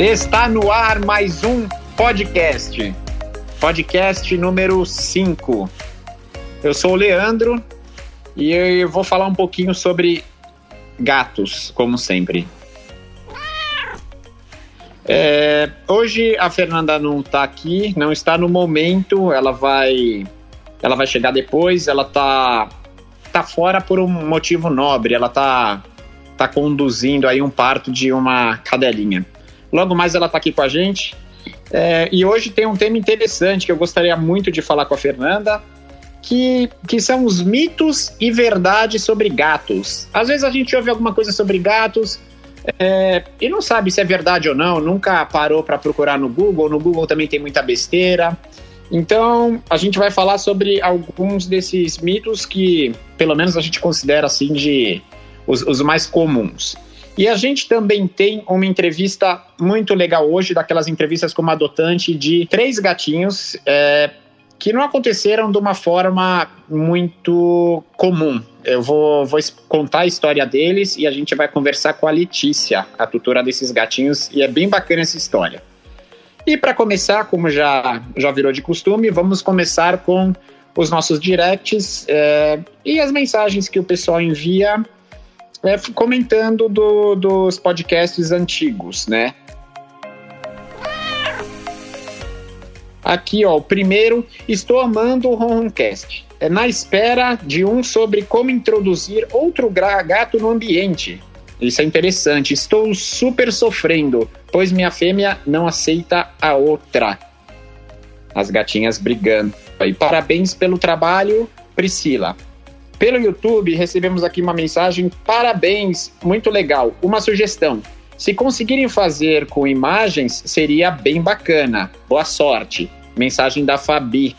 Está no ar mais um podcast. Podcast número 5. Eu sou o Leandro e eu vou falar um pouquinho sobre gatos, como sempre. É, hoje a Fernanda não está aqui, não está no momento, ela vai ela vai chegar depois, ela tá tá fora por um motivo nobre, ela tá tá conduzindo aí um parto de uma cadelinha. Logo mais ela está aqui com a gente. É, e hoje tem um tema interessante que eu gostaria muito de falar com a Fernanda, que, que são os mitos e verdades sobre gatos. Às vezes a gente ouve alguma coisa sobre gatos é, e não sabe se é verdade ou não, nunca parou para procurar no Google. No Google também tem muita besteira. Então a gente vai falar sobre alguns desses mitos que, pelo menos, a gente considera assim de os, os mais comuns. E a gente também tem uma entrevista muito legal hoje, daquelas entrevistas como adotante de três gatinhos é, que não aconteceram de uma forma muito comum. Eu vou, vou contar a história deles e a gente vai conversar com a Letícia, a tutora desses gatinhos, e é bem bacana essa história. E para começar, como já, já virou de costume, vamos começar com os nossos directs é, e as mensagens que o pessoal envia é, comentando do, dos podcasts antigos, né? Aqui, ó, o primeiro, estou amando o Ronroncast. É na espera de um sobre como introduzir outro gato no ambiente. Isso é interessante. Estou super sofrendo, pois minha fêmea não aceita a outra. As gatinhas brigando. E parabéns pelo trabalho, Priscila. Pelo YouTube, recebemos aqui uma mensagem: parabéns, muito legal. Uma sugestão: se conseguirem fazer com imagens, seria bem bacana. Boa sorte. Mensagem da Fabi.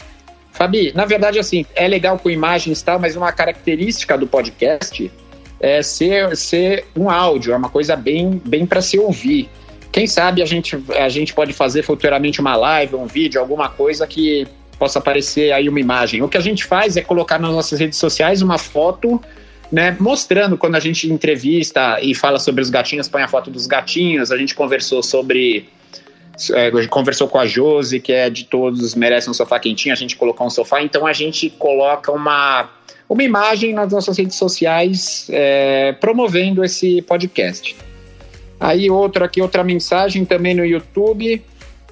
Fabi, na verdade, assim, é legal com imagens e tal, mas uma característica do podcast é ser, ser um áudio, é uma coisa bem, bem para se ouvir. Quem sabe a gente, a gente pode fazer futuramente uma live, um vídeo, alguma coisa que possa aparecer aí uma imagem. O que a gente faz é colocar nas nossas redes sociais uma foto né, mostrando quando a gente entrevista e fala sobre os gatinhos, põe a foto dos gatinhos, a gente conversou sobre. É, conversou com a Josi, que é de todos, merece um sofá quentinho, a gente colocou um sofá, então a gente coloca uma, uma imagem nas nossas redes sociais é, promovendo esse podcast. Aí outro aqui, outra mensagem também no YouTube.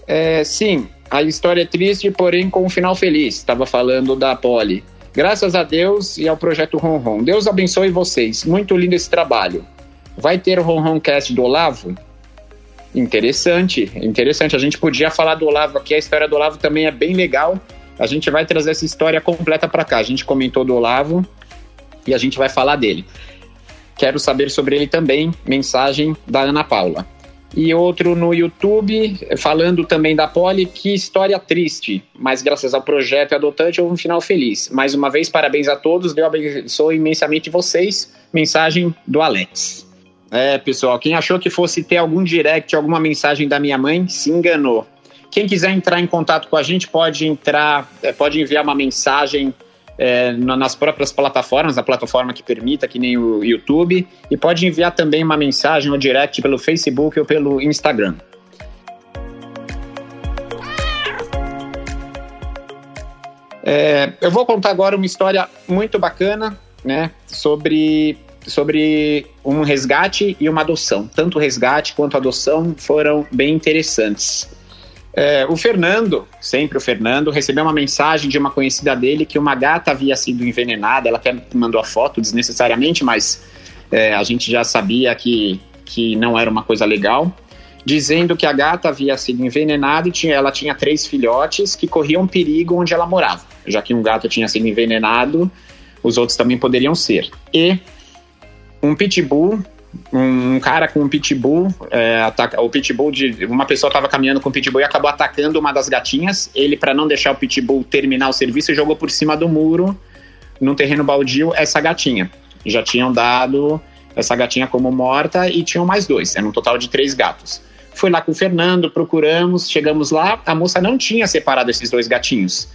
É, sim, a história é triste, porém com um final feliz. Estava falando da Poli. Graças a Deus e ao projeto Ronron. Deus abençoe vocês. Muito lindo esse trabalho. Vai ter o Ronron Cast do Olavo? Interessante, interessante. A gente podia falar do Olavo aqui. A história do Olavo também é bem legal. A gente vai trazer essa história completa para cá. A gente comentou do Olavo e a gente vai falar dele. Quero saber sobre ele também. Mensagem da Ana Paula e outro no YouTube, falando também da Poli, que história triste, mas graças ao projeto Adotante houve um final feliz. Mais uma vez, parabéns a todos, Deus abençoe imensamente vocês. Mensagem do Alex. É, pessoal, quem achou que fosse ter algum direct, alguma mensagem da minha mãe, se enganou. Quem quiser entrar em contato com a gente pode entrar, é, pode enviar uma mensagem é, nas próprias plataformas, a plataforma que permita, que nem o YouTube, e pode enviar também uma mensagem ou direct pelo Facebook ou pelo Instagram. É, eu vou contar agora uma história muito bacana, né, sobre, sobre um resgate e uma adoção. Tanto o resgate quanto a adoção foram bem interessantes. É, o Fernando, sempre o Fernando, recebeu uma mensagem de uma conhecida dele que uma gata havia sido envenenada. Ela até mandou a foto desnecessariamente, mas é, a gente já sabia que, que não era uma coisa legal. Dizendo que a gata havia sido envenenada e tinha, ela tinha três filhotes que corriam perigo onde ela morava. Já que um gato tinha sido envenenado, os outros também poderiam ser. E um pitbull um cara com um pitbull, é, ataca, o pitbull de uma pessoa estava caminhando com o pitbull e acabou atacando uma das gatinhas. Ele, para não deixar o pitbull terminar o serviço, jogou por cima do muro, num terreno baldio, essa gatinha. Já tinham dado essa gatinha como morta e tinham mais dois, era um total de três gatos. Fui lá com o Fernando, procuramos, chegamos lá, a moça não tinha separado esses dois gatinhos.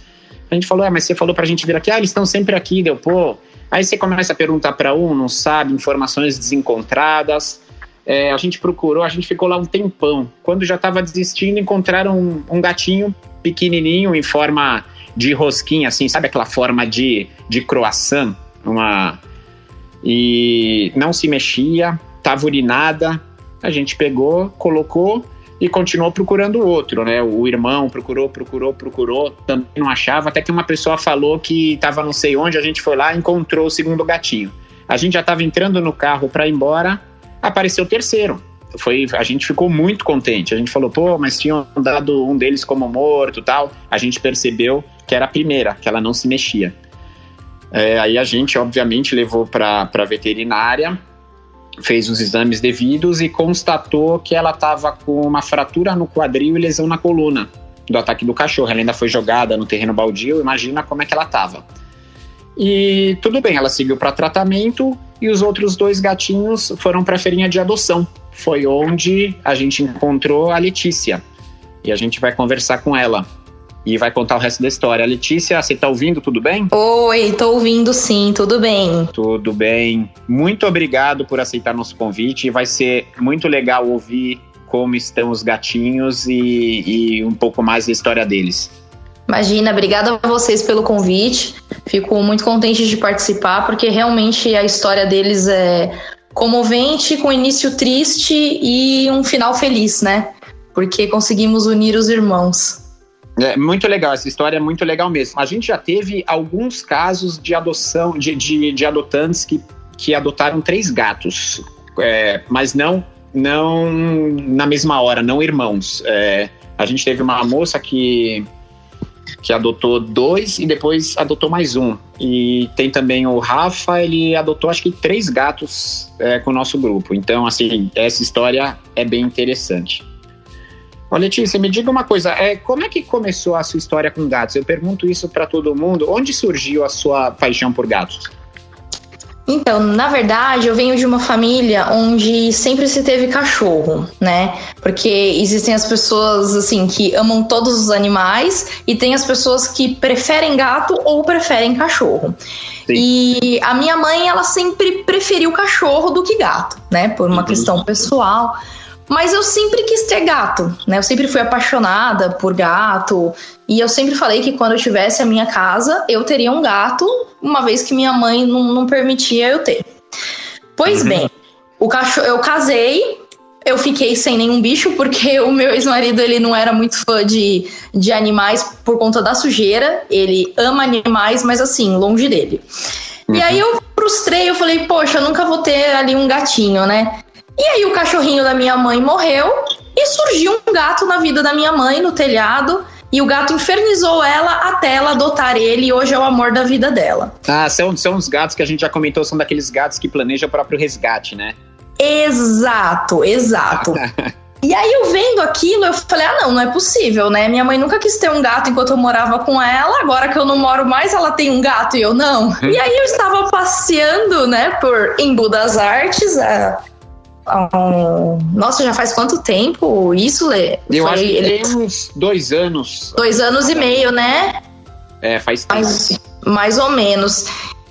A gente falou, é, mas você falou pra gente vir aqui, ah, eles estão sempre aqui, deu, pô, Aí você começa a perguntar para um, não sabe, informações desencontradas. é, a gente procurou, a gente ficou lá um tempão. Quando já estava desistindo, encontraram um, um, gatinho pequenininho em forma de rosquinha, assim, sabe aquela forma de, de croissant? Uma... E não se mexia, estava urinada. A gente pegou, colocou e continuou procurando outro, né? O irmão procurou, procurou, procurou, também não achava, até que uma pessoa falou que estava não sei onde, a gente foi lá e encontrou o segundo gatinho. A gente já estava entrando no carro para ir embora, apareceu o terceiro. Foi, a gente ficou muito contente. A gente falou, pô, mas tinham dado um deles como morto tal. A gente percebeu que era a primeira, que ela não se mexia. É, aí a gente, obviamente, levou para veterinária fez os exames devidos e constatou que ela estava com uma fratura no quadril e lesão na coluna do ataque do cachorro. Ela ainda foi jogada no terreno baldio, imagina como é que ela estava. E tudo bem, ela seguiu para tratamento e os outros dois gatinhos foram para a feirinha de adoção. Foi onde a gente encontrou a Letícia. E a gente vai conversar com ela e vai contar o resto da história. Letícia, você está ouvindo? Tudo bem? Oi, estou ouvindo sim, tudo bem. Tudo bem. Muito obrigado por aceitar nosso convite. Vai ser muito legal ouvir como estão os gatinhos e, e um pouco mais da história deles. Imagina, obrigada a vocês pelo convite. Fico muito contente de participar, porque realmente a história deles é comovente, com início triste e um final feliz, né? Porque conseguimos unir os irmãos. É muito legal, essa história é muito legal mesmo. A gente já teve alguns casos de adoção, de, de, de adotantes que, que adotaram três gatos, é, mas não, não na mesma hora, não irmãos. É, a gente teve uma moça que, que adotou dois e depois adotou mais um. E tem também o Rafa, ele adotou acho que três gatos é, com o nosso grupo. Então, assim, essa história é bem interessante. Ô Letícia, me diga uma coisa, é, como é que começou a sua história com gatos? Eu pergunto isso para todo mundo. Onde surgiu a sua paixão por gatos? Então, na verdade, eu venho de uma família onde sempre se teve cachorro, né? Porque existem as pessoas assim que amam todos os animais e tem as pessoas que preferem gato ou preferem cachorro. Sim. E a minha mãe, ela sempre preferiu cachorro do que gato, né? Por uma uhum. questão pessoal. Mas eu sempre quis ter gato, né? Eu sempre fui apaixonada por gato. E eu sempre falei que quando eu tivesse a minha casa, eu teria um gato, uma vez que minha mãe não, não permitia eu ter. Pois uhum. bem, o cachorro, eu casei, eu fiquei sem nenhum bicho, porque o meu ex-marido ele não era muito fã de, de animais por conta da sujeira. Ele ama animais, mas assim, longe dele. Uhum. E aí eu frustrei, eu falei, poxa, eu nunca vou ter ali um gatinho, né? E aí o cachorrinho da minha mãe morreu e surgiu um gato na vida da minha mãe no telhado. E o gato infernizou ela até ela adotar ele e hoje é o amor da vida dela. Ah, são, são os gatos que a gente já comentou, são daqueles gatos que planejam o próprio resgate, né? Exato, exato. E aí eu vendo aquilo, eu falei: ah, não, não é possível, né? Minha mãe nunca quis ter um gato enquanto eu morava com ela, agora que eu não moro mais, ela tem um gato e eu não. E aí eu estava passeando, né, por Embu das Artes, a. Nossa, já faz quanto tempo isso, Lê? Eu Foi... acho que ele... tem uns dois anos. Dois anos e meio, né? É, faz tempo. Mais, mais ou menos.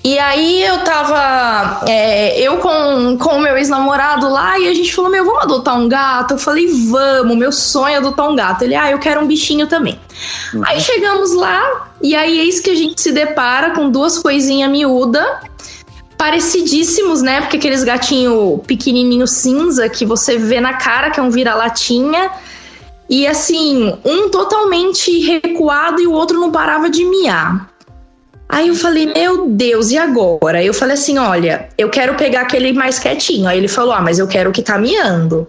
E aí eu tava. É, eu com, com o meu ex-namorado lá e a gente falou: Meu, vamos adotar um gato? Eu falei: Vamos, meu sonho é adotar um gato. Ele, ah, eu quero um bichinho também. Uhum. Aí chegamos lá e aí eis que a gente se depara com duas coisinhas miúdas parecidíssimos, né? Porque aqueles gatinho pequenininho cinza que você vê na cara que é um vira-latinha. E assim, um totalmente recuado e o outro não parava de miar. Aí eu falei, meu Deus, e agora? Eu falei assim: olha, eu quero pegar aquele mais quietinho. Aí ele falou: ah, mas eu quero o que tá miando.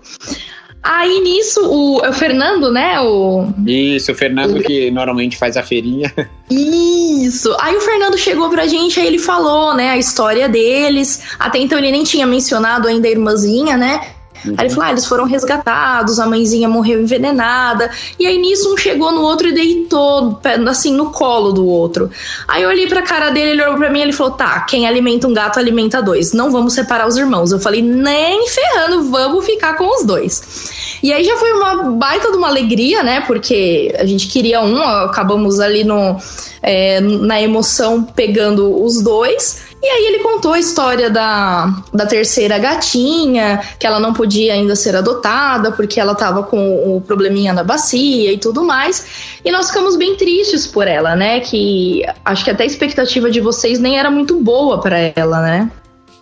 Aí nisso, o, é o Fernando, né? O... Isso, o Fernando o... que normalmente faz a feirinha. Isso. Aí o Fernando chegou pra gente, aí ele falou, né, a história deles. Até então ele nem tinha mencionado ainda a irmãzinha, né? Uhum. Aí ele falou: ah, eles foram resgatados, a mãezinha morreu envenenada. E aí nisso um chegou no outro e deitou, assim, no colo do outro. Aí eu olhei pra cara dele, ele olhou pra mim e ele falou: tá, quem alimenta um gato alimenta dois. Não vamos separar os irmãos. Eu falei: nem ferrando, vamos ficar com os dois. E aí já foi uma baita de uma alegria, né? Porque a gente queria um, acabamos ali no é, na emoção pegando os dois. E aí ele contou a história da, da terceira gatinha, que ela não podia ainda ser adotada porque ela estava com o probleminha na bacia e tudo mais. E nós ficamos bem tristes por ela, né? Que acho que até a expectativa de vocês nem era muito boa para ela, né?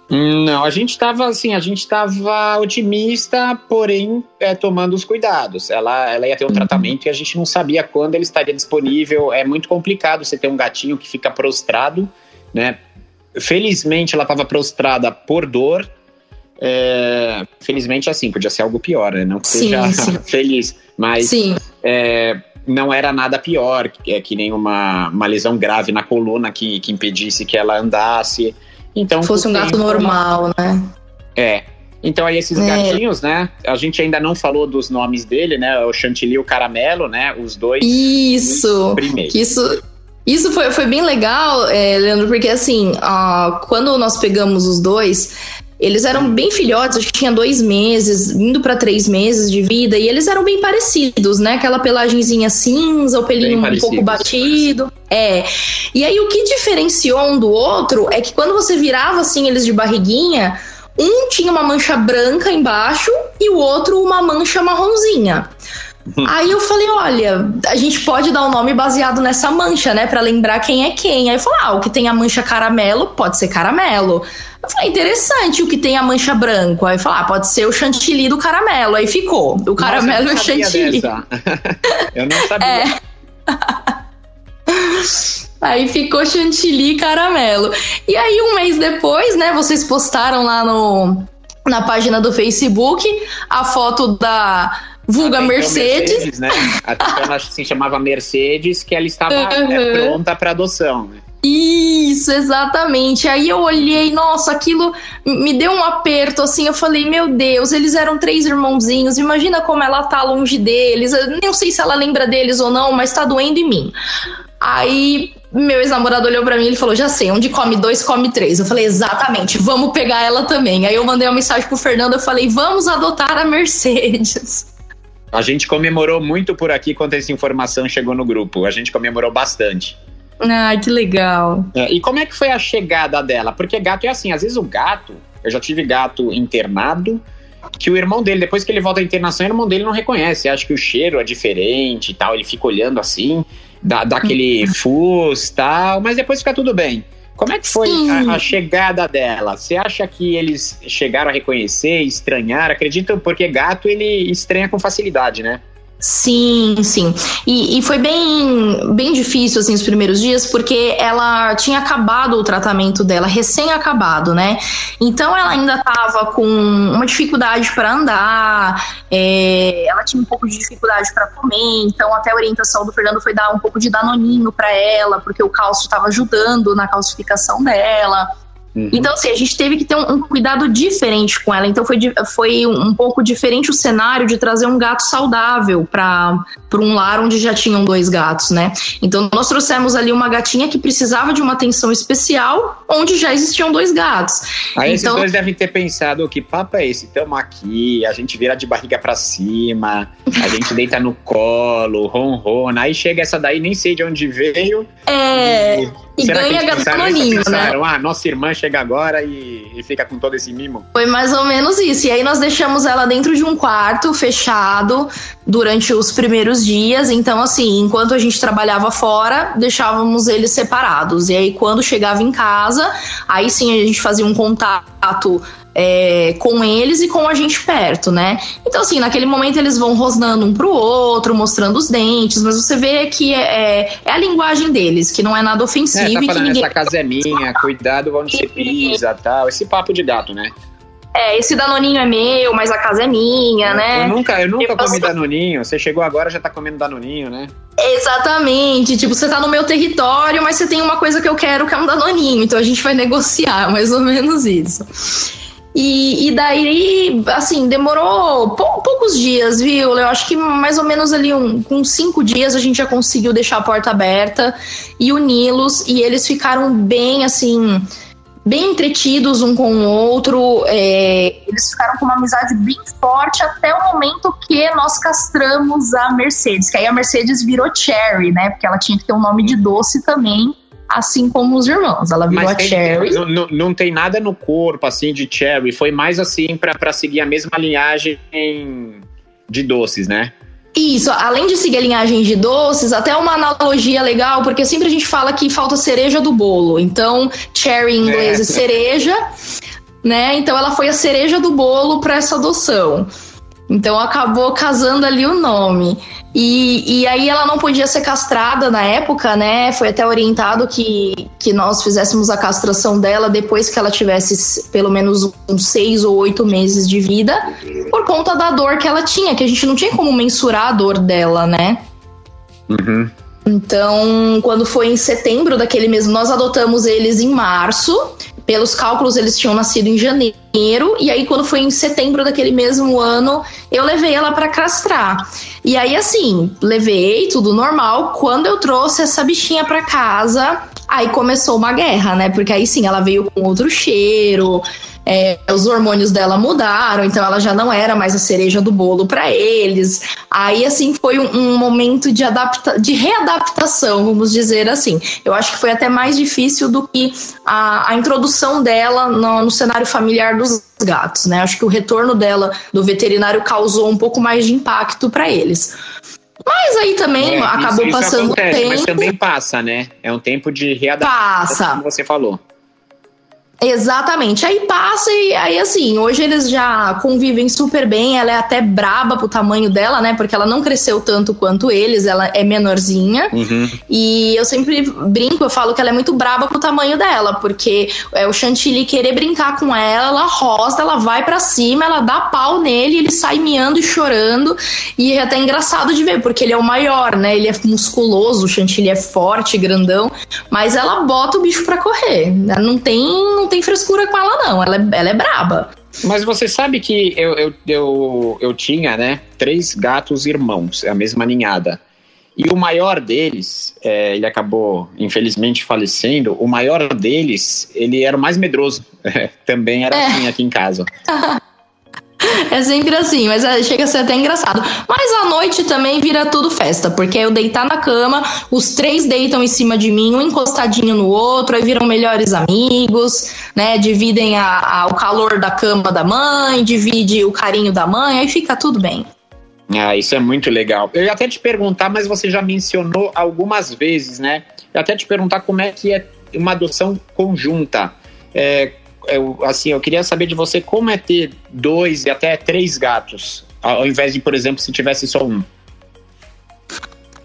Não, a gente estava assim, a gente estava otimista, porém é, tomando os cuidados. Ela, ela ia ter um uhum. tratamento e a gente não sabia quando ele estaria disponível. É muito complicado você ter um gatinho que fica prostrado, né? Felizmente ela estava prostrada por dor. É, felizmente assim, podia ser algo pior, né? Não que sim, seja sim. feliz, mas é, não era nada pior, que, é, que nem uma, uma lesão grave na coluna que, que impedisse que ela andasse. Então, fosse um gato normal, né? É. Então aí esses é. gatinhos, né? A gente ainda não falou dos nomes dele, né? O Chantilly e o Caramelo, né? Os dois. Isso. Primeiro. Isso. Isso foi, foi bem legal, é, Leandro, porque assim, uh, quando nós pegamos os dois, eles eram bem filhotes, acho que tinha dois meses, indo para três meses de vida, e eles eram bem parecidos, né? Aquela pelagenzinha cinza, o pelinho um pouco batido. É. E aí o que diferenciou um do outro é que quando você virava assim eles de barriguinha, um tinha uma mancha branca embaixo e o outro uma mancha marronzinha. Aí eu falei, olha, a gente pode dar o um nome baseado nessa mancha, né, para lembrar quem é quem. Aí eu falei, ah, o que tem a mancha caramelo pode ser caramelo. Eu falei, interessante o que tem a mancha branca. Aí falar, ah, pode ser o chantilly do caramelo. Aí ficou, o caramelo e o chantilly. eu não sabia. É. Aí ficou chantilly e caramelo. E aí, um mês depois, né, vocês postaram lá no, na página do Facebook a foto da vulga Mercedes. Então, Mercedes. né? Até então ela se chamava Mercedes, que ela estava uhum. é, pronta para adoção, né? Isso, exatamente. Aí eu olhei, nossa, aquilo me deu um aperto assim. Eu falei, meu Deus, eles eram três irmãozinhos. Imagina como ela tá longe deles. Eu não sei se ela lembra deles ou não, mas tá doendo em mim. Aí meu ex-namorado olhou para mim e falou: Já sei, onde come dois, come três. Eu falei: Exatamente, vamos pegar ela também. Aí eu mandei uma mensagem pro Fernando. Eu falei: Vamos adotar a Mercedes. A gente comemorou muito por aqui quando essa informação chegou no grupo. A gente comemorou bastante. Ai, que legal. É, e como é que foi a chegada dela? Porque gato é assim, às vezes o gato, eu já tive gato internado, que o irmão dele, depois que ele volta à internação, o irmão dele não reconhece, acha que o cheiro é diferente e tal, ele fica olhando assim, dá, dá aquele fus e tal, mas depois fica tudo bem. Como é que foi a, a, chegada dela? Você acha que eles chegaram a reconhecer, estranhar? Acredito porque gato ele estranha com facilidade, né? Sim, sim. E, e, foi bem, bem difícil, assim, os primeiros dias, porque ela tinha acabado o tratamento dela, recém-acabado, né? Então ela ainda estava com uma dificuldade para andar, é, ela tinha um pouco de dificuldade para comer, então até a orientação do Fernando foi dar um pouco de danoninho para ela, porque o cálcio estava ajudando na calcificação dela. Uhum. Então, assim, a gente teve que ter um, um, cuidado diferente com ela. Então, foi, foi um pouco diferente o cenário de trazer um gato saudável para um lar onde já tinham dois gatos, né? Então, nós trouxemos ali uma gatinha que precisava de uma atenção especial, onde já existiam dois gatos. Aí, então, esses dois devem ter pensado: que papo é esse? Estamos aqui, a gente vira de barriga para cima, a gente deita no colo, ronrona. Aí chega essa daí, nem sei de onde veio. É. E e Será ganha gatoninho, né? Ah, nossa irmã chega agora e, e, fica com todo esse mimo? Foi mais ou menos isso. E aí nós deixamos ela dentro de um quarto fechado durante os primeiros dias. Então, assim, enquanto a gente trabalhava fora, deixávamos eles separados. E aí, quando chegava em casa, aí sim a gente fazia um contato é, com eles e com a gente perto, né? Então, assim, naquele momento eles vão rosnando um pro outro, mostrando os dentes, mas você vê que é, é, é a linguagem deles, que não é nada ofensivo. É, tá falando, que ninguém... essa casa é minha, cuidado onde você pisa tal. Esse papo de gato, né? É, esse danoninho é meu, mas a casa é minha, eu, né? Eu nunca, eu nunca tipo, comi danoninho. Você chegou agora já tá comendo danoninho, né? Exatamente. Tipo, você tá no meu território, mas você tem uma coisa que eu quero que é um danoninho. Então a gente vai negociar, mais ou menos isso. E, e daí, assim, demorou pou, poucos dias, viu? Eu acho que mais ou menos ali um, com cinco dias a gente já conseguiu deixar a porta aberta e uni-los. E eles ficaram bem, assim, bem entretidos um com o outro. É, eles ficaram com uma amizade bem forte até o momento que nós castramos a Mercedes. Que aí a Mercedes virou Cherry, né? Porque ela tinha que ter um nome de doce também. Assim como os irmãos, ela virou Mas a tem- Cherry. Não, não- tem nada no corpo, assim, de cherry. Foi mais assim pra seguir a mesma linhagem de doces, né? Isso, além de seguir a linhagem de doces, até uma analogia legal, porque sempre a gente fala que falta cereja do bolo. Então, cherry em inglês é, É. cereja, né? Então ela foi a cereja do bolo para essa adoção. Então acabou casando ali o nome. E, e aí ela não podia ser castrada na época, né? Foi até orientado que, que nós fizéssemos a castração dela depois que ela tivesse pelo menos uns seis ou oito meses de vida, por conta da dor que ela tinha, que a gente não tinha como mensurar a dor dela, né? Uhum. Então, quando foi em setembro daquele mesmo, nós adotamos eles em março. Pelos cálculos, eles tinham nascido em janeiro. E aí, quando foi em setembro daquele mesmo ano, eu levei ela para castrar. E aí, assim, levei tudo normal. Quando eu trouxe essa bichinha para casa, aí começou uma guerra, né? Porque aí sim, ela veio com outro cheiro. É, os hormônios dela mudaram, então ela já não era mais a cereja do bolo para eles. Aí, assim, foi um, um momento de, adapta de readaptação, vamos dizer assim. Eu acho que foi até mais difícil do que a, a introdução dela no, no cenário familiar dos gatos, né? Acho que o retorno dela do veterinário causou um pouco mais de impacto para eles. Mas aí também É, acabou isso, isso passando o acontece, tempo. Mas também passa, né? É um tempo de readaptação, Passa. como você falou. Exatamente. Aí passa e aí assim, hoje eles já convivem super bem. Ela é até braba pro tamanho dela, né? Porque ela não cresceu tanto quanto eles, ela é menorzinha. Uhum. E eu sempre brinco, eu falo que ela é muito braba pro tamanho dela, porque é o Chantilly querer brincar com ela, ela rosta, ela vai pra cima, ela dá pau nele, ele sai miando e chorando. E é até engraçado de ver, porque ele é o maior, né? Ele é musculoso, o Chantilly é forte, grandão, mas ela bota o bicho pra correr. Não tem, não tem frescura com ela, não. Ela é, ela é braba. Mas você sabe que eu, eu, eu, eu tinha, né, três gatos irmãos, a mesma ninhada. E o maior deles, é, ele acabou, infelizmente, falecendo. O maior deles, ele era o mais medroso. Também era É. assim aqui em casa. É sempre assim, mas é, chega a ser até engraçado. Mas à noite também vira tudo festa, porque eu deitar na cama, os três deitam em cima de mim, um encostadinho no outro, aí viram melhores amigos, né? Dividem a, a- o calor da cama da mãe, divide o carinho da mãe, aí fica tudo bem. Ah, isso é muito legal. Eu ia até te perguntar, mas você já mencionou algumas vezes, né? Eu ia até te perguntar como é que é uma adoção conjunta. É, eu, assim, eu queria saber de você como é ter dois e até três gatos, ao invés de, por exemplo, se tivesse só um.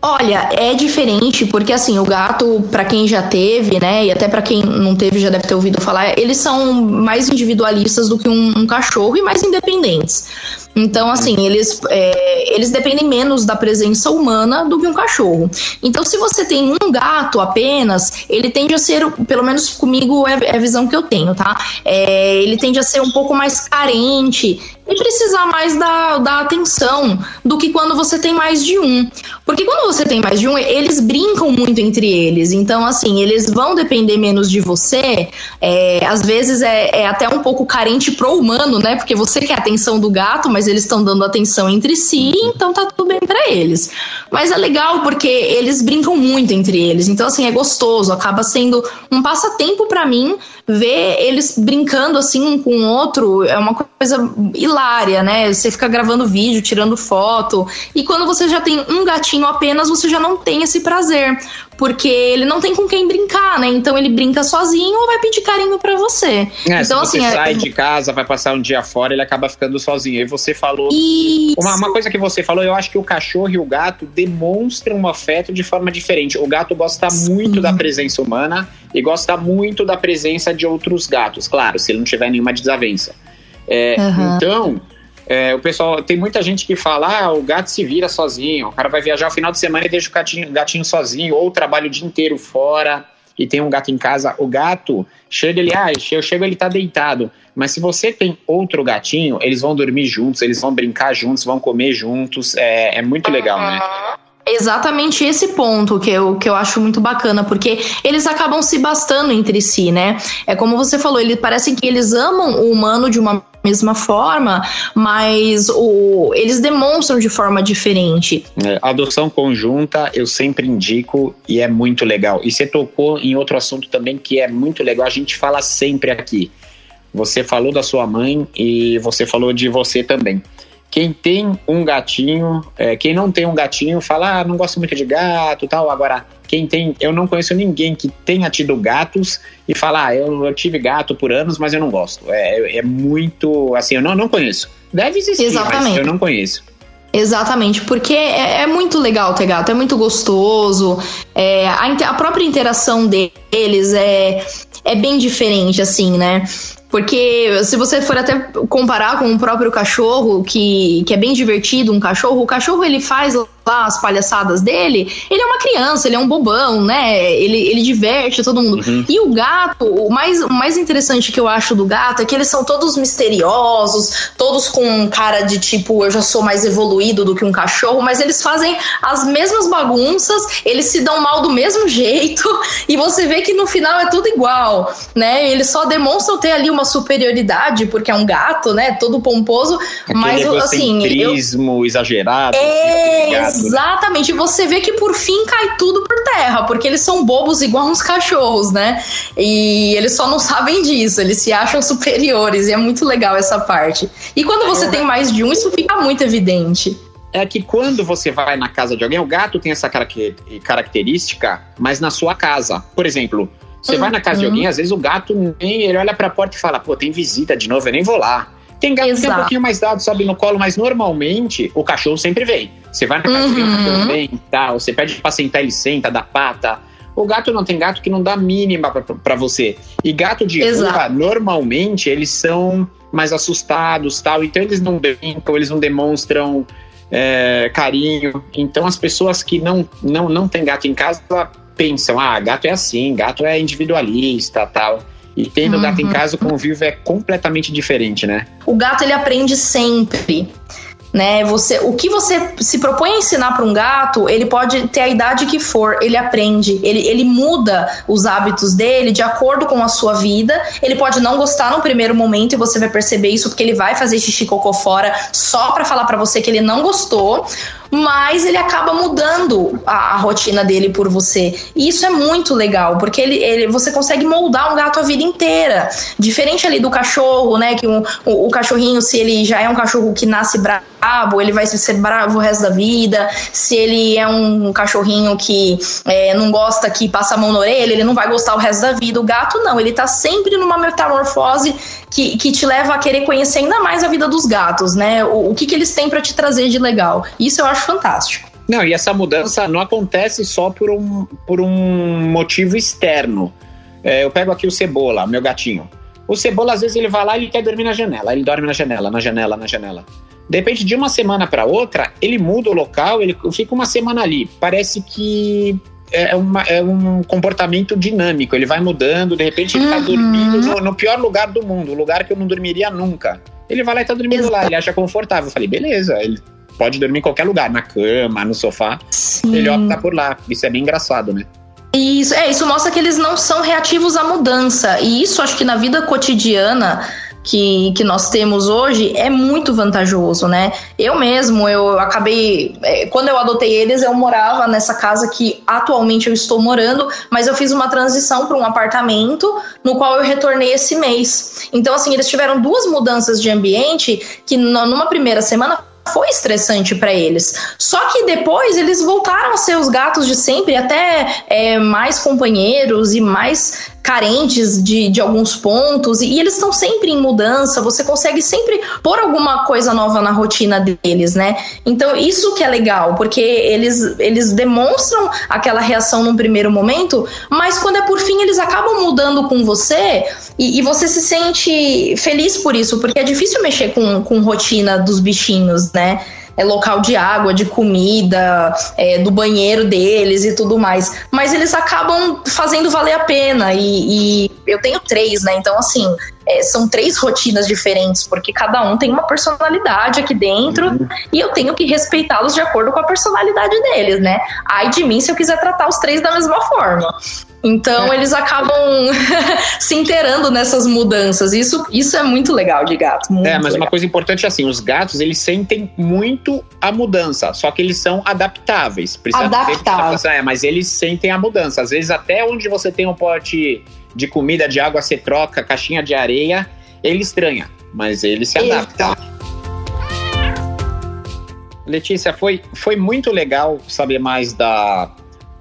Olha, é diferente porque assim, o gato, pra quem já teve, né, e até pra quem não teve já deve ter ouvido falar, eles são mais individualistas do que um, um cachorro e mais independentes. Então, assim, eles, é, eles dependem menos da presença humana do que um cachorro. Então, se você tem um gato apenas, ele tende a ser, pelo menos comigo é, é a visão que eu tenho, tá? É, ele tende a ser um pouco mais carente e precisar mais da, da atenção do que quando você tem mais de um. Porque quando você tem mais de um, eles brincam muito entre eles. Então, assim, eles vão depender menos de você. É, às vezes é, é até um pouco carente pro humano, né? Porque você quer a atenção do gato, mas eles estão dando atenção entre si, então tá tudo bem para eles. Mas é legal porque eles brincam muito entre eles. Então, assim, é gostoso. Acaba sendo um passatempo para mim ver eles brincando assim um com o outro. É uma coisa hilária, né? Você fica gravando vídeo, tirando foto. E quando você já tem um gatinho apenas, você já não tem esse prazer. Porque ele não tem com quem brincar, né? Então ele brinca sozinho ou vai pedir carinho para você. É, então, se você assim, é- sai de casa, vai passar um dia fora, ele acaba ficando sozinho. E você falou. Isso. Uma, uma coisa que você falou, eu acho que o cachorro e o gato demonstram um afeto de forma diferente. O gato gosta muito da presença humana e gosta muito da presença de outros gatos, claro, se ele não tiver nenhuma desavença. É, Aham. Então, é, o pessoal, tem muita gente que fala, ah, o gato se vira sozinho, o cara vai viajar o final de semana e deixa o gatinho, gatinho sozinho, ou trabalha o dia inteiro fora e tem um gato em casa. O gato chega ele, ah, eu chego ele tá deitado. Mas se você tem outro gatinho, eles vão dormir juntos, eles vão brincar juntos, vão comer juntos. É, é muito legal, né? Exatamente esse ponto que eu, que eu acho muito bacana, porque eles acabam se bastando entre si, né? É como você falou, ele parece que eles amam o humano de uma mesma forma, mas o, eles demonstram de forma diferente. É, adoção conjunta eu sempre indico e é muito legal. E você tocou em outro assunto também que é muito legal, a gente fala sempre aqui. Você falou da sua mãe e você falou de você também. Quem tem um gatinho, é, quem não tem um gatinho, fala, ah, não gosto muito de gato tal. Agora, quem tem, eu não conheço ninguém que tenha tido gatos e fala, ah, eu, eu tive gato por anos, mas eu não gosto. É, é muito, assim, eu não, não conheço. Deve existir, Exatamente. mas eu não conheço. Exatamente, porque é, é, muito legal ter gato, é muito gostoso, é, a, a, própria interação deles é, é bem diferente, assim, né? Porque se você for até comparar com o próprio cachorro, que, que é bem divertido, um cachorro, o cachorro ele faz lá as palhaçadas dele, ele é uma criança, ele é um bobão, né? Ele, ele diverte todo mundo. Uhum. E o gato, o mais, o mais interessante que eu acho do gato é que eles são todos misteriosos, todos com cara de tipo, eu já sou mais evoluído do que um cachorro, mas eles fazem as mesmas bagunças, eles se dão mal do mesmo jeito, e você vê que no final é tudo igual, né? Eles só demonstram ter ali uma superioridade, porque é um gato, né? Todo pomposo, Aquele mas assim. Eu... exagerado. É, assim, Exatamente. E você vê que por fim cai tudo por terra, porque eles são bobos igual uns cachorros, né? E eles só não sabem disso, eles se acham superiores, e é muito legal essa parte. E quando você é, tem mais de um, isso fica muito evidente. É que quando você vai na casa de alguém, o gato tem essa característica, mas na sua casa. Por exemplo, você uhum. vai na casa de uhum. alguém, às vezes o gato nem ele olha pra porta e fala, pô, tem visita de novo, eu nem vou lá. Tem gato que tem um pouquinho mais dado, sobe no colo, mas normalmente o cachorro sempre vem. Você vai na casa uhum. o cachorro vem e tal, você pede pra sentar, ele senta, dá pata. O gato não tem gato que não dá mínima para você. E gato de Exato. rua, normalmente, eles são mais assustados tal, então eles não brincam, eles não demonstram é, carinho. Então as pessoas que não, não, não têm gato em casa pensam, ah, gato é assim, gato é individualista tal. E tendo uhum. gato em casa, o convívio é completamente diferente, né? O gato ele aprende sempre né? Você, o que você se propõe a ensinar para um gato, ele pode ter a idade que for, ele aprende, ele, ele muda os hábitos dele de acordo com a sua vida. Ele pode não gostar no primeiro momento e você vai perceber isso porque ele vai fazer xixi cocô fora só para falar para você que ele não gostou mas ele acaba mudando a, a, rotina dele por você. E isso é muito legal, porque ele, ele, você consegue moldar um gato a vida inteira. Diferente ali do cachorro, né? Que um, o, o, cachorrinho, se ele já é um cachorro que nasce bravo, ele vai ser bravo o resto da vida. Se ele é um cachorrinho que é, não gosta que passa a mão na orelha, ele não vai gostar o resto da vida. O gato não, ele tá sempre numa metamorfose que, que te leva a querer conhecer ainda mais a vida dos gatos, né? O, o que, que eles têm para te trazer de legal. Isso eu acho fantástico. Não, e essa mudança não acontece só por um, por um motivo externo. É, eu pego aqui o Cebola, meu gatinho. O Cebola, às vezes, ele vai lá e quer dormir na janela. Ele dorme na janela, na janela, na janela. De repente, de uma semana para outra, ele muda o local, ele fica uma semana ali. Parece que é, uma, é um comportamento dinâmico. Ele vai mudando, de repente, ele tá uhum. dormindo no, no, pior lugar do mundo, o lugar que eu não dormiria nunca. Ele vai lá e tá dormindo Exato. lá, ele acha confortável. Eu falei, beleza, ele pode dormir em qualquer lugar, na cama, no sofá. Sim. Ele opta por lá. Isso é bem engraçado, né? Isso, é, isso mostra que eles não são reativos à mudança. E isso acho que na vida cotidiana que, que nós temos hoje é muito vantajoso, né? Eu mesmo, eu acabei. É, quando eu adotei eles, eu morava nessa casa que atualmente eu estou morando, mas eu fiz uma transição para um apartamento no qual eu retornei esse mês. Então, assim, eles tiveram duas mudanças de ambiente que numa primeira semana foi estressante para eles. Só que depois eles voltaram a ser os gatos de sempre, até é, mais companheiros e mais carentes de, de alguns pontos, e eles estão sempre em mudança, você consegue sempre pôr alguma coisa nova na rotina deles, né? Então, isso que é legal, porque eles, eles demonstram aquela reação num primeiro momento, mas quando é por fim, eles acabam mudando com você e, e você se sente feliz por isso, porque é difícil mexer com, com rotina dos bichinhos, né? É, local de água, de comida, é, do banheiro deles e tudo mais. Mas eles acabam fazendo valer a pena. E, e eu tenho três, né? Então, assim, é, são três rotinas diferentes, porque cada um tem uma personalidade aqui dentro uhum. e eu tenho que respeitá-los de acordo com a personalidade deles, né? Ai de mim se eu quiser tratar os três da mesma forma. Então é. eles acabam se inteirando nessas mudanças. Isso, isso é muito legal de gato. é, mas legal. uma coisa importante é assim: os gatos eles sentem muito a mudança, só que eles são adaptáveis. Adaptáveis. É, mas eles sentem a mudança. Às vezes, até onde você tem um pote de comida, de água, você troca, caixinha de areia, ele estranha, mas ele se adapta. Letícia, foi, foi muito legal saber mais da,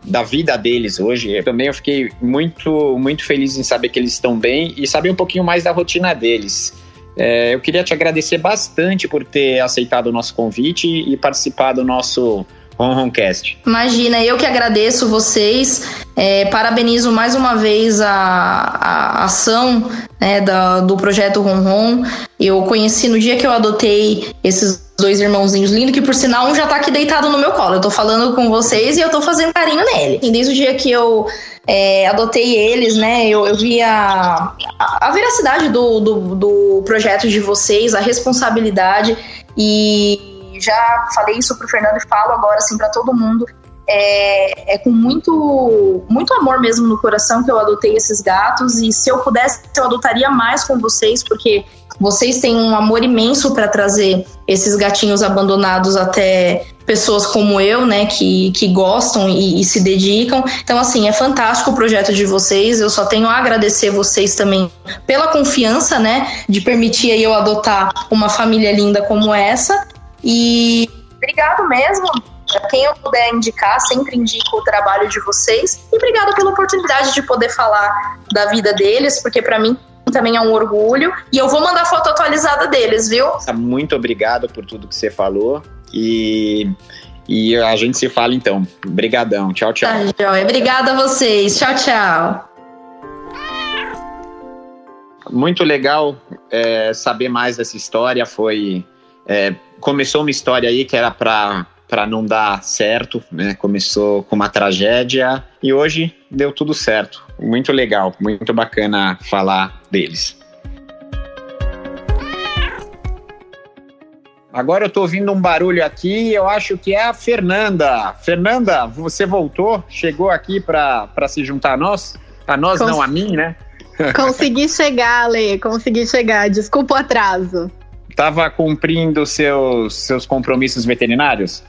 da vida deles hoje. Também eu fiquei muito, muito feliz em saber que eles estão bem e saber um pouquinho mais da rotina deles. É, eu queria te agradecer bastante por ter aceitado o nosso convite e participar do nosso Ronroncast. Imagina, eu que agradeço vocês, é, parabenizo mais uma vez a, a ação né, da, do projeto Ronron. Eu conheci no dia que eu adotei esses dois irmãozinhos lindos, que por sinal um já tá aqui deitado no meu colo. Eu tô falando com vocês e eu tô fazendo carinho nele. E desde o dia que eu é, adotei eles, né, eu, eu vi a, a, a veracidade do, do, do projeto de vocês, a responsabilidade e já falei isso pro Fernando e falo agora assim para todo mundo é, é, com muito, muito amor mesmo no coração que eu adotei esses gatos. E se eu pudesse, eu adotaria mais com vocês, porque vocês têm um amor imenso para trazer esses gatinhos abandonados até pessoas como eu, né, que, que gostam e, e, se dedicam. Então, assim, é fantástico o projeto de vocês. Eu só tenho a agradecer vocês também pela confiança, né, de permitir eu adotar uma família linda como essa. E obrigado mesmo quem eu puder indicar, sempre indico o trabalho de vocês. E obrigada pela oportunidade de poder falar da vida deles, porque para mim também é um orgulho. E eu vou mandar foto atualizada deles, viu? Muito obrigado por tudo que você falou. E, e a gente se fala então. Obrigadão. Tchau, tchau. Tá, joia. Obrigada a vocês. Tchau, tchau. Muito legal é, saber mais dessa história. Foi. É, começou uma história aí que era para para não dar certo, né? Começou com uma tragédia e hoje deu tudo certo. Muito legal, muito bacana falar deles. Agora eu tô ouvindo um barulho aqui, eu acho que é a Fernanda. Fernanda, você voltou? Chegou aqui para se juntar a nós? A nós, Cons não a mim, né? Consegui chegar, Lê, consegui chegar. Desculpa o atraso. Tava cumprindo seus, seus compromissos veterinários?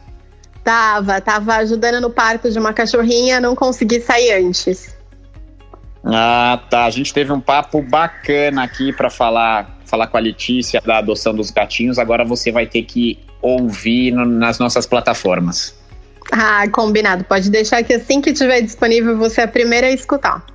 Tava, tava ajudando no parto de uma cachorrinha, não consegui sair antes. Ah, tá. A gente teve um papo bacana aqui para falar, falar com a Letícia da adoção dos gatinhos. Agora você vai ter que ouvir no, nas nossas plataformas. Ah, combinado. Pode deixar que assim que tiver disponível você é a primeira a escutar.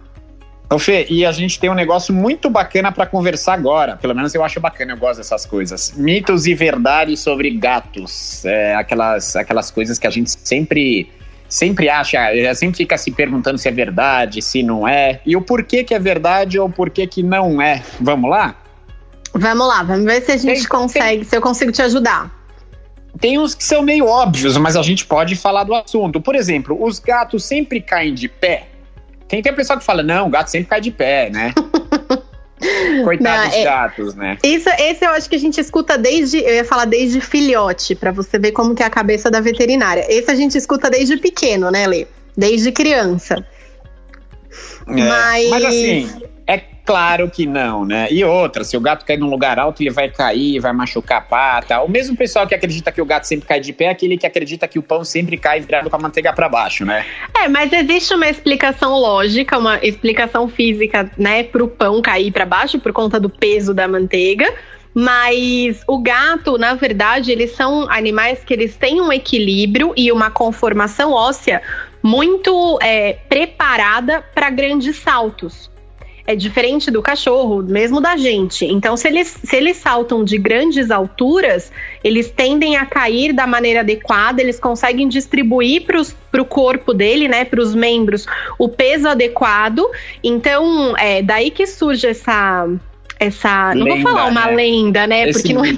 Ô Fê, e a gente tem um negócio muito bacana para conversar agora. Pelo menos eu acho bacana, eu gosto dessas coisas. Mitos e verdades sobre gatos. É, aquelas, aquelas coisas que a gente sempre sempre acha, sempre fica se perguntando se é verdade, se não é, e o porquê que é verdade ou porquê que não é. Vamos lá? Vamos lá, vamos ver se a gente tem, consegue, tem... se eu consigo te ajudar. Tem uns que são meio óbvios, mas a gente pode falar do assunto. Por exemplo, os gatos sempre caem de pé. Tem, tem pessoal que fala, não, o gato sempre cai de pé, né? Coitados dos é, gatos, né? Isso, esse eu acho que a gente escuta desde, eu ia falar desde filhote, para você ver como que é a cabeça da veterinária. Esse a gente escuta desde pequeno, né, Lê? Desde criança. É, mas... mas assim, é claro que não, né? E outra, se o gato cair num lugar alto, ele vai cair, vai machucar a pata. O mesmo pessoal que acredita que o gato sempre cai de pé é aquele que acredita que o pão sempre cai virado com a manteiga para baixo, né? É, mas existe uma explicação lógica, uma explicação física, né, pro pão cair para baixo por conta do peso da manteiga. Mas o gato, na verdade, eles são animais que eles têm um equilíbrio e uma conformação óssea muito é, preparada para grandes saltos é diferente do cachorro, mesmo da gente. Então, se eles, se eles saltam de grandes alturas, eles tendem a cair da maneira adequada, eles conseguem distribuir para o corpo dele, né, para os membros, o peso adequado. Então, é daí que surge essa. essa lenda, não vou falar uma né? lenda, né? Esse porque não é.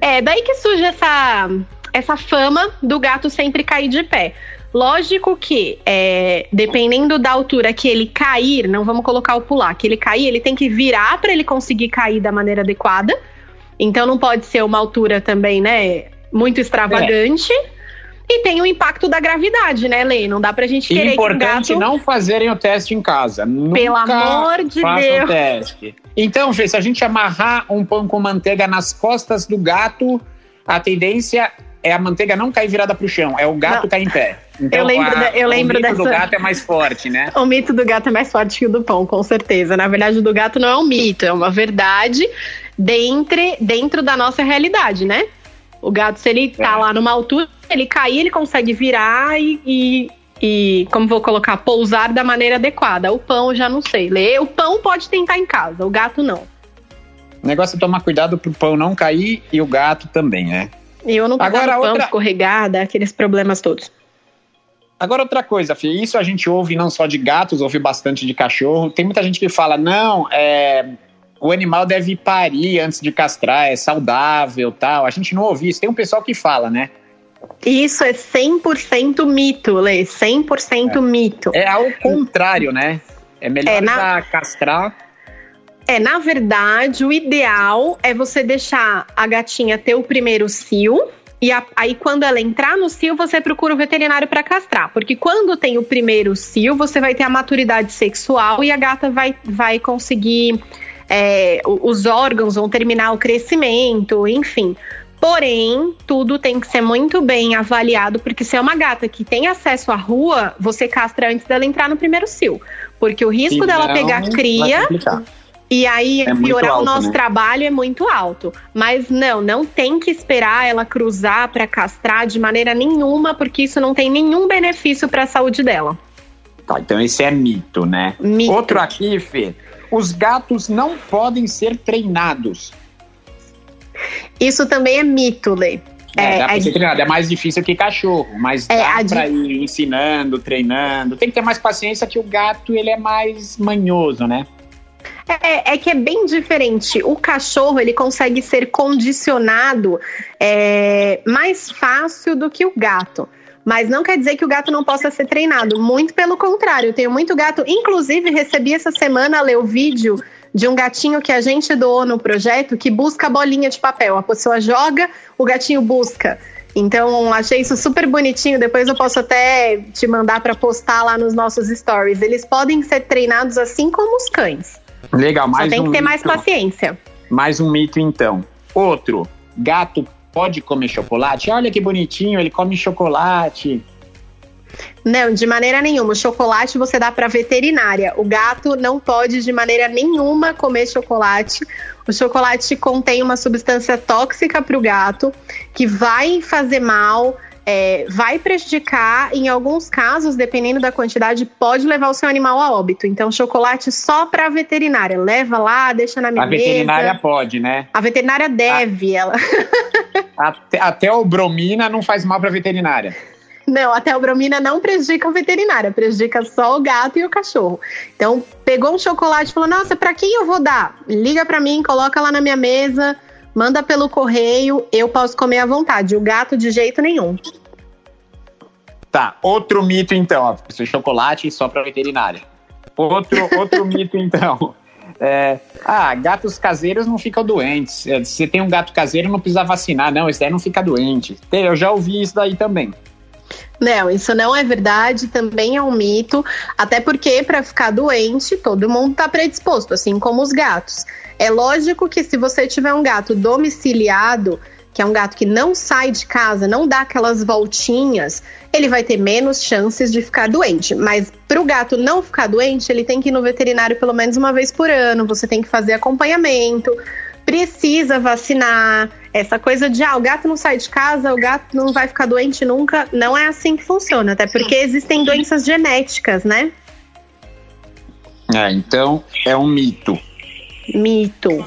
É, daí que surge essa, essa fama do gato sempre cair de pé. Lógico que, é, dependendo da altura que ele cair, não vamos colocar o pular, que ele cair, ele tem que virar para ele conseguir cair da maneira adequada. Então não pode ser uma altura também, né, muito extravagante. É. E tem o impacto da gravidade, né, Lê? Não dá pra gente querer Importante que o gato... não fazerem o teste em casa. Nunca Pelo amor de Deus. O teste. Então, Fê, se a gente amarrar um pão com manteiga nas costas do gato, a tendência é a manteiga não cair virada pro chão, é o gato não. cair em pé. Então, eu lembro, a, eu lembro o mito dessa... do gato é mais forte, né? O mito do gato é mais forte que o do pão, com certeza. Na verdade, o do gato não é um mito, é uma verdade dentro, dentro da nossa realidade, né? O gato, se ele tá é. lá numa altura, ele cair, ele consegue virar e, e, e, como vou colocar, pousar da maneira adequada. O pão, eu já não sei. Ler, o pão pode tentar em casa, o gato não. O negócio é tomar cuidado pro pão não cair e o gato também, né? E eu não Agora, pão outra... escorregada, aqueles problemas todos. Agora, outra coisa, Fih, isso a gente ouve não só de gatos, ouve bastante de cachorro. Tem muita gente que fala, não, é, o animal deve parir antes de castrar, é saudável tal. A gente não ouve isso. Tem um pessoal que fala, né? Isso é 100% mito, Lê. 100% é. mito. É ao contrário, né? É melhor é, na... castrar. É, na verdade, o ideal é você deixar a gatinha ter o primeiro cio. E a, aí, quando ela entrar no cio, você procura o veterinário para castrar. Porque quando tem o primeiro cio, você vai ter a maturidade sexual e a gata vai, vai conseguir. É, os órgãos vão terminar o crescimento, enfim. Porém, tudo tem que ser muito bem avaliado, porque se é uma gata que tem acesso à rua, você castra antes dela entrar no primeiro cio. Porque o risco Sim, dela pegar cria e aí é piorar alto, o nosso né? trabalho é muito alto. Mas não, não tem que esperar ela cruzar para castrar de maneira nenhuma, porque isso não tem nenhum benefício para a saúde dela. Tá, então esse é mito, né? Mito. Outro aqui, Fê. Os gatos não podem ser treinados. Isso também é mito, Lê. É, é, ser treinado. é mais difícil que cachorro, mas é, dá pra ir ensinando, treinando. Tem que ter mais paciência que o gato, ele é mais manhoso, né? É, é, que é bem diferente. O cachorro ele consegue ser condicionado é, mais fácil do que o gato. Mas não quer dizer que o gato não possa ser treinado. Muito pelo contrário. Eu tenho muito gato. Inclusive, recebi essa semana, ler o vídeo de um gatinho que a gente doou no projeto que busca bolinha de papel. A pessoa joga, o gatinho busca. Então, achei isso super bonitinho. Depois eu posso até te mandar para postar lá nos nossos stories. Eles podem ser treinados assim como os cães. Legal, mais Só tem um que ter mito. mais paciência. Mais um mito, então. Outro, gato pode comer chocolate? Olha que bonitinho, ele come chocolate. Não, de maneira nenhuma. O chocolate você dá para veterinária. O gato não pode de maneira nenhuma comer chocolate. O chocolate contém uma substância tóxica para o gato que vai fazer mal, é, vai prejudicar, em alguns casos, dependendo da quantidade, pode levar o seu animal a óbito. Então, chocolate só para veterinária. Leva lá, deixa na minha A veterinária pode, né? A veterinária deve, a... ela. até, até o bromina não faz mal para veterinária. Não, a teobromina não prejudica o veterinário, prejudica só o gato e o cachorro. Então, pegou um chocolate e falou: Nossa, para quem eu vou dar? Liga para mim, coloca lá na minha mesa, manda pelo correio, eu posso comer à vontade. O gato, de jeito nenhum. Tá, outro mito então, ó, chocolate só para veterinária. Outro, outro mito então. É, ah, gatos caseiros não ficam doentes. É, se você tem um gato caseiro, não precisa vacinar. Não, esse daí não fica doente. Eu já ouvi isso daí também. Não, isso não é verdade, também é um mito, até porque para ficar doente, todo mundo está predisposto, assim como os gatos. É lógico que se você tiver um gato domiciliado, que é um gato que não sai de casa, não dá aquelas voltinhas, ele vai ter menos chances de ficar doente. Mas para o gato não ficar doente, ele tem que ir no veterinário pelo menos uma vez por ano, você tem que fazer acompanhamento, precisa vacinar. Essa coisa de, ah, o gato não sai de casa, o gato não vai ficar doente nunca, não é assim que funciona, até porque existem doenças genéticas, né? É, então é um mito. Mito.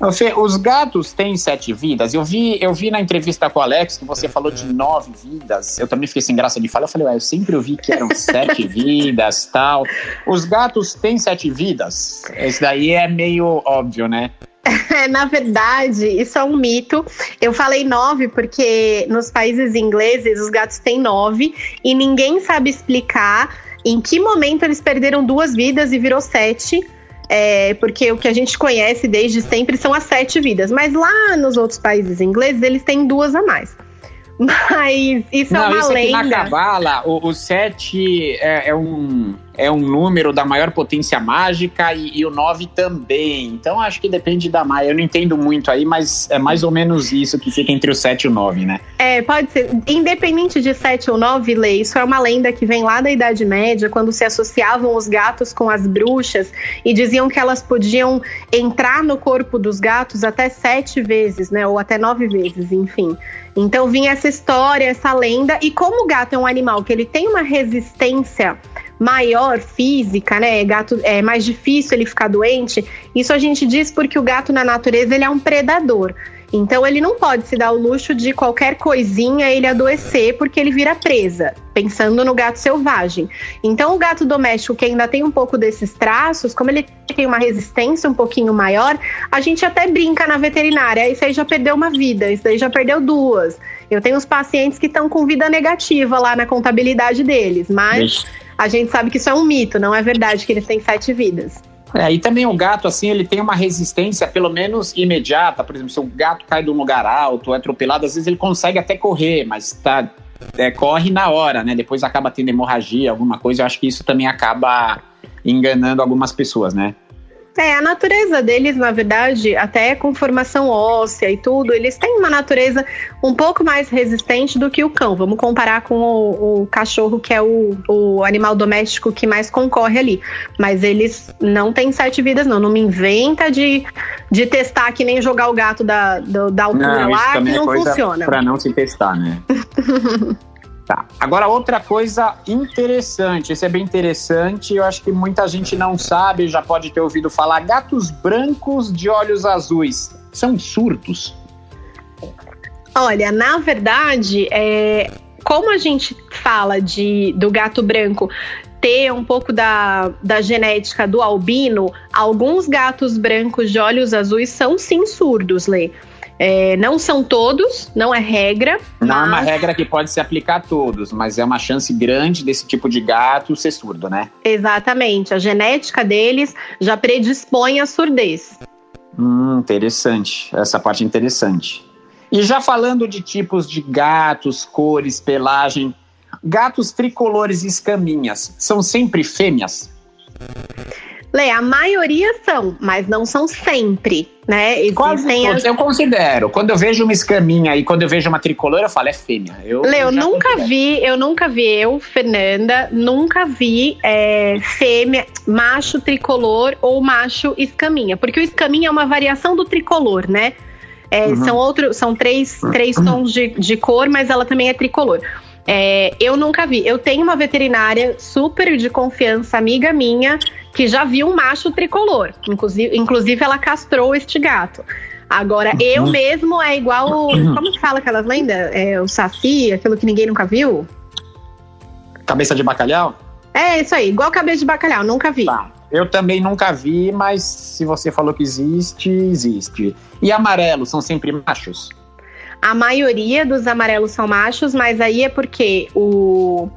Você, os gatos têm sete vidas. Eu vi, eu vi na entrevista com o Alex que você falou de nove vidas. Eu também fiquei sem graça de falar. Eu falei, ué, eu sempre ouvi que eram sete vidas, tal. Os gatos têm sete vidas. Esse daí é meio óbvio, né? Na verdade, isso é um mito. Eu falei nove porque nos países ingleses os gatos têm nove e ninguém sabe explicar em que momento eles perderam duas vidas e virou sete. É, porque o que a gente conhece desde sempre são as sete vidas. Mas lá nos outros países ingleses, eles têm duas a mais. Mas isso é Não, é uma isso lenda. Aqui na Cabala, o, o sete é, é um é um número da maior potência mágica e, e o 9 também. Então acho que depende da Maia. Eu não entendo muito aí, mas é mais ou menos isso que fica entre o 7 e o 9, né? É, pode ser. Independente de 7 ou 9, Lê, isso é uma lenda que vem lá da Idade Média, quando se associavam os gatos com as bruxas e diziam que elas podiam entrar no corpo dos gatos até sete vezes, né? Ou até nove vezes, enfim. Então vinha essa história, essa lenda, e como o gato é um animal que ele tem uma resistência maior física, né? Gato é mais difícil ele ficar doente. Isso a gente diz porque o gato na natureza ele é um predador. Então ele não pode se dar o luxo de qualquer coisinha ele adoecer porque ele vira presa, pensando no gato selvagem. Então o gato doméstico que ainda tem um pouco desses traços, como ele tem uma resistência um pouquinho maior, a gente até brinca na veterinária, isso aí já perdeu uma vida, isso aí já perdeu duas. Eu tenho os pacientes que estão com vida negativa lá na contabilidade deles, mas a gente sabe que isso é um mito, não é verdade que eles têm sete vidas. É, e também o gato, assim, ele tem uma resistência, pelo menos imediata. Por exemplo, se o gato cai de um lugar alto, é atropelado, às vezes ele consegue até correr, mas tá, é, corre na hora, né? Depois acaba tendo hemorragia, alguma coisa. Eu acho que isso também acaba enganando algumas pessoas, né? É, a natureza deles, na verdade, até com formação óssea e tudo, eles têm uma natureza um pouco mais resistente do que o cão. Vamos comparar com o, o cachorro, que é o, o, animal doméstico que mais concorre ali. Mas eles não têm sete vidas, não. Não me inventa de, de testar que nem jogar o gato da, do, da altura não, lá, que é não é funciona. Para não se testar, né? Tá. Agora, outra coisa interessante, esse é bem interessante, eu acho que muita gente não sabe, já pode ter ouvido falar, gatos brancos de olhos azuis. São surtos? Olha, na verdade, é, como a gente fala de, do gato branco ter um pouco da, da genética do albino, alguns gatos brancos de olhos azuis são sim surdos, Lê. É, não são todos, não é regra. Não mas... é uma regra que pode se aplicar a todos, mas é uma chance grande desse tipo de gato ser surdo, né? Exatamente. A genética deles já predispõe à surdez. Hum, interessante. Essa parte é interessante. E já falando de tipos de gatos, cores, pelagem, gatos tricolores e escaminhas são sempre fêmeas? Lê, a maioria são, mas não são sempre, né? Existem as... eu considero. Quando eu vejo uma escaminha e quando eu vejo uma tricolor, eu falo, é fêmea. Eu, Lê, eu nunca considero. vi, eu nunca vi, eu, Fernanda, nunca vi é, fêmea, macho tricolor ou macho escaminha. Porque o escaminha é uma variação do tricolor, né? É, uhum. São, outro, são três, três tons de, de cor, mas ela também é tricolor. É, eu nunca vi. Eu tenho uma veterinária super de confiança, amiga minha, que já viu um macho tricolor. Inclusive, inclusive ela castrou este gato. Agora, eu uhum. mesmo é igual. Como que fala aquelas lendas? É, o Saci, aquilo que ninguém nunca viu? Cabeça de bacalhau? É, isso aí, igual cabeça de bacalhau, nunca vi. Tá. Eu também nunca vi, mas se você falou que existe, existe. E amarelo, são sempre machos? A maioria dos amarelos são machos, mas aí é porque o,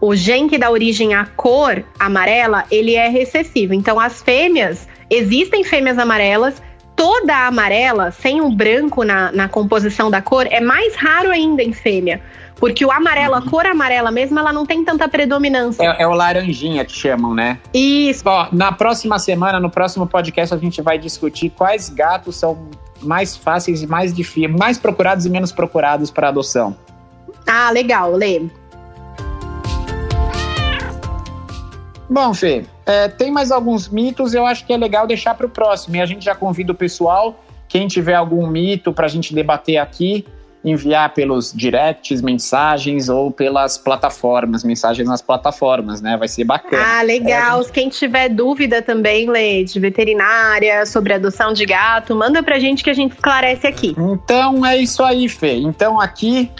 o gene que dá origem à cor amarela, ele é recessivo. Então, as fêmeas, existem fêmeas amarelas, toda a amarela, sem um branco na, na composição da cor, é mais raro ainda em fêmea. Porque o amarelo, a cor amarela mesmo, ela não tem tanta predominância. É, é o laranjinha que chamam, né? Isso. Ó, na próxima semana, no próximo podcast, a gente vai discutir quais gatos são mais fáceis e mais difíceis, mais procurados e menos procurados para adoção. Ah, legal, Lê. Bom, Fê, é, tem mais alguns mitos, eu acho que é legal deixar para o próximo. E a gente já convida o pessoal, quem tiver algum mito para a gente debater aqui, enviar pelos directs, mensagens ou pelas plataformas, mensagens nas plataformas, né? Vai ser bacana. Ah, legal. É, gente... Quem tiver dúvida também, de veterinária, sobre adoção de gato, manda pra gente que a gente esclarece aqui. Então é isso aí, Fê. Então aqui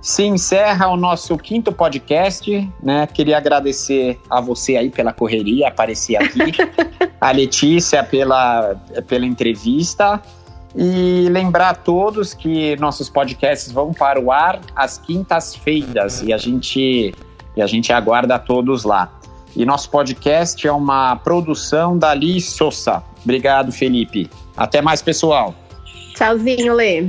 se encerra o nosso quinto podcast, né? Queria agradecer a você aí pela correria, aparecer aqui, a Letícia pela, pela entrevista e lembrar a todos que nossos podcasts vão para o ar às quintas-feiras e a gente e a gente aguarda todos lá. E nosso podcast é uma produção da Li Sousa. Obrigado, Felipe. Até mais, pessoal. Tchauzinho, Lê.